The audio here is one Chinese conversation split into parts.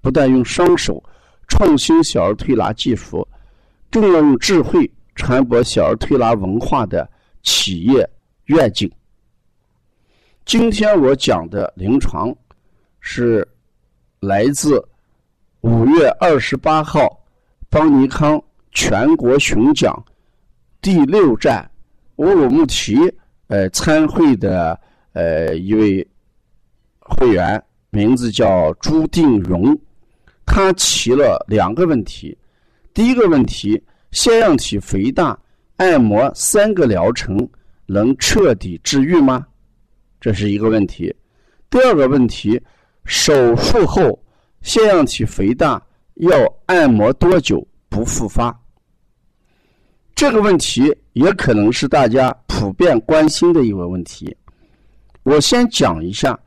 不但用双手创新小儿推拿技术，更要用智慧传播小儿推拿文化的企业愿景。今天我讲的临床是来自五月二十八号邦尼康全国巡讲第六站乌鲁木齐呃参会的呃一位会员。名字叫朱定荣，他提了两个问题。第一个问题：腺样体肥大，按摩三个疗程能彻底治愈吗？这是一个问题。第二个问题：手术后腺样体肥大要按摩多久不复发？这个问题也可能是大家普遍关心的一个问题。我先讲一下。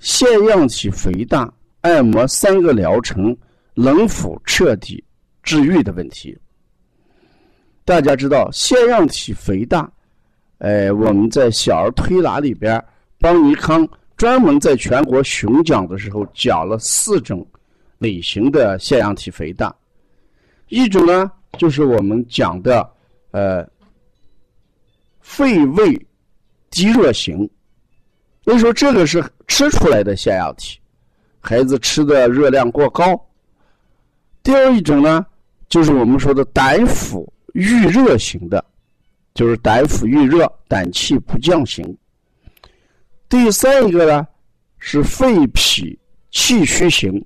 腺样体肥大，按摩三个疗程能否彻底治愈的问题？大家知道，腺样体肥大，哎，我们在小儿推拿里边，邦尼康专门在全国巡讲的时候讲了四种类型的腺样体肥大。一种呢，就是我们讲的呃肺胃积热型。所以说，这个是吃出来的腺样体，孩子吃的热量过高。第二一种呢，就是我们说的胆腑郁热型的，就是胆腑郁热、胆气不降型。第三一个呢，是肺脾气虚型，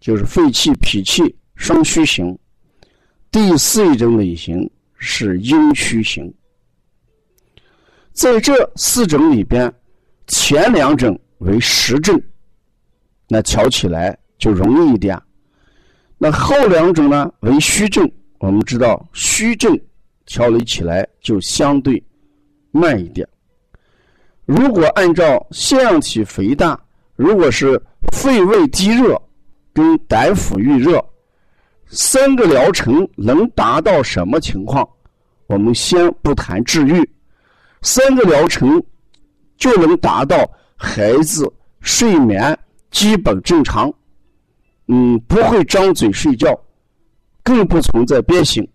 就是肺气脾气双虚型。第四一种类型是阴虚型。在这四种里边。前两种为实症，那调起来就容易一点；那后两种呢为虚症，我们知道虚症调理起来就相对慢一点。如果按照腺样体肥大，如果是肺胃积热跟胆腑郁热三个疗程能达到什么情况？我们先不谈治愈，三个疗程。就能达到孩子睡眠基本正常，嗯，不会张嘴睡觉，更不存在憋醒。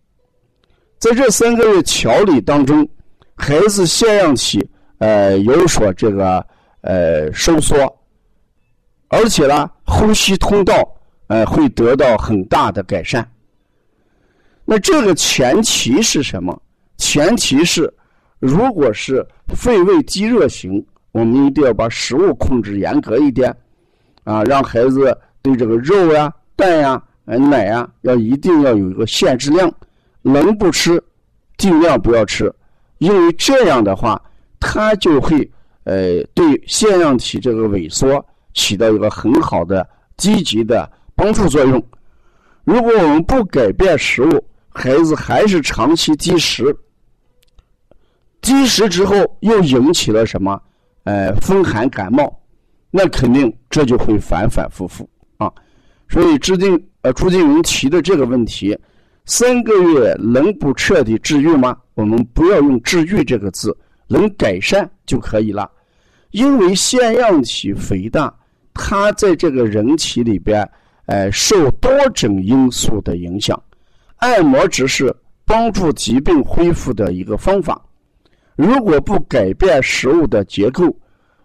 在这三个月调理当中，孩子腺样体呃有所这个呃收缩，而且呢，呼吸通道呃会得到很大的改善。那这个前提是什么？前提是。如果是肺胃积热型，我们一定要把食物控制严格一点，啊，让孩子对这个肉呀、蛋呀、奶呀，要一定要有一个限制量，能不吃尽量不要吃，因为这样的话，它就会呃对腺样体这个萎缩起到一个很好的积极的帮助作用。如果我们不改变食物，孩子还是长期积食。积食之后又引起了什么？呃，风寒感冒，那肯定这就会反反复复啊。所以，制定呃朱金荣提的这个问题，三个月能不彻底治愈吗？我们不要用“治愈”这个字，能改善就可以了。因为腺样体肥大，它在这个人体里边，呃，受多种因素的影响，按摩只是帮助疾病恢复的一个方法。如果不改变食物的结构，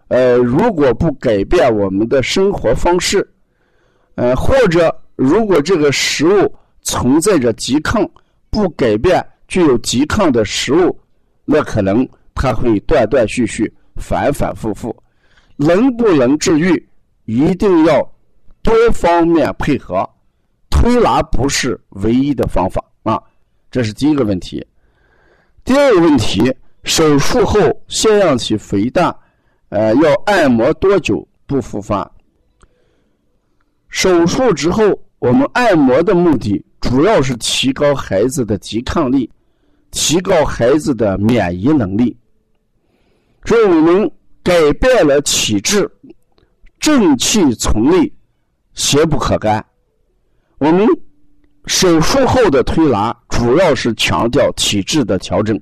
呃，如果不改变我们的生活方式，呃，或者如果这个食物存在着拮抗，不改变具有拮抗的食物，那可能它会断断续续、反反复复。能不能治愈，一定要多方面配合。推拿不是唯一的方法啊，这是第一个问题。第二个问题，手术后腺样体肥大，呃，要按摩多久不复发？手术之后，我们按摩的目的主要是提高孩子的抵抗力，提高孩子的免疫能力。所以我们改变了体质，正气从内，邪不可干。我们手术后的推拿主要是强调体质的调整，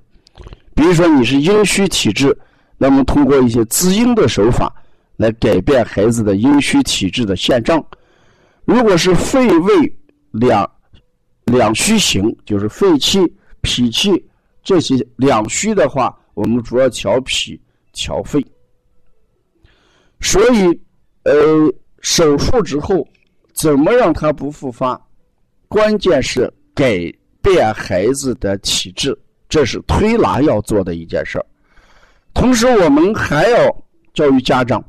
比如说你是阴虚体质，那么通过一些滋阴的手法来改变孩子的阴虚体质的现状。如果是肺胃两两虚型，就是肺气、脾气这些两虚的话，我们主要调脾、调肺。所以，呃，手术之后。怎么让他不复发？关键是改变孩子的体质，这是推拿要做的一件事儿。同时，我们还要教育家长，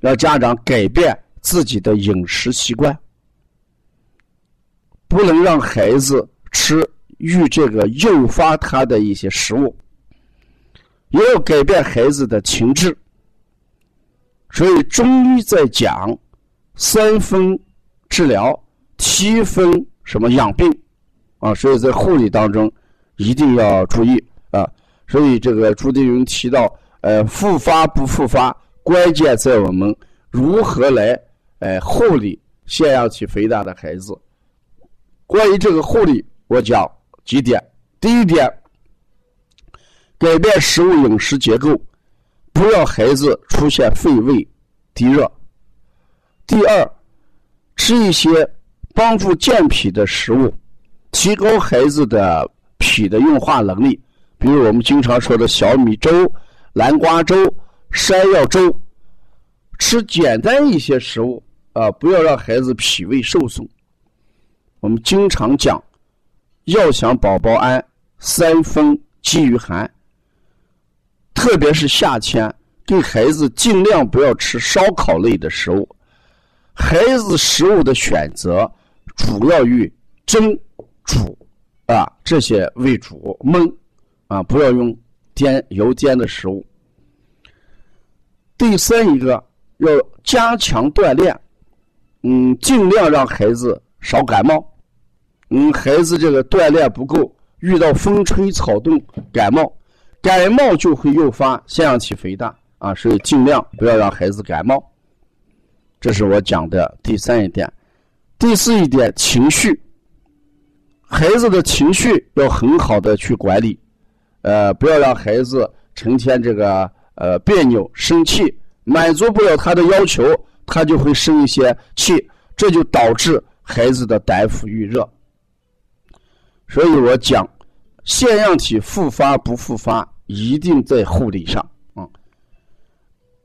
让家长改变自己的饮食习惯，不能让孩子吃遇这个诱发他的一些食物，也要改变孩子的情志。所以，中医在讲三分。治疗七分什么养病啊？所以在护理当中一定要注意啊。所以这个朱迪云提到，呃，复发不复发，关键在我们如何来呃护理腺样体肥大的孩子。关于这个护理，我讲几点：第一点，改变食物饮食结构，不要孩子出现肺胃低热；第二。吃一些帮助健脾的食物，提高孩子的脾的运化能力。比如我们经常说的小米粥、南瓜粥、山药粥，吃简单一些食物啊，不要让孩子脾胃受损。我们经常讲，要想宝宝安，三分饥于寒。特别是夏天，给孩子尽量不要吃烧烤类的食物。孩子食物的选择主要与蒸、煮啊这些为主，焖啊不要用煎油煎的食物。第三一个要加强锻炼，嗯，尽量让孩子少感冒。嗯，孩子这个锻炼不够，遇到风吹草动感冒，感冒就会诱发腺样体肥大啊，所以尽量不要让孩子感冒。这是我讲的第三一点，第四一点，情绪，孩子的情绪要很好的去管理，呃，不要让孩子成天这个呃别扭、生气，满足不了他的要求，他就会生一些气，这就导致孩子的胆腑郁热。所以我讲，腺样体复发不复发，一定在护理上啊。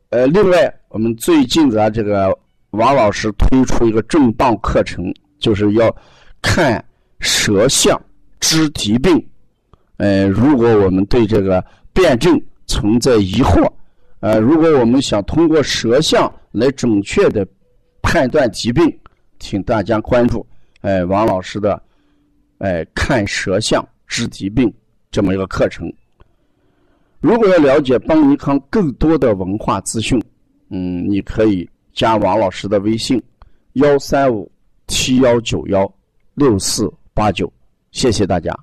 呃，另外，我们最近咱这个。王老师推出一个重磅课程，就是要看舌象知疾病。呃，如果我们对这个辩证存在疑惑，呃，如果我们想通过舌象来准确的判断疾病，请大家关注哎王老师的哎看舌象治疾病这么一个课程。如果要了解邦尼康更多的文化资讯，嗯，你可以。加王老师的微信：幺三五七幺九幺六四八九，谢谢大家。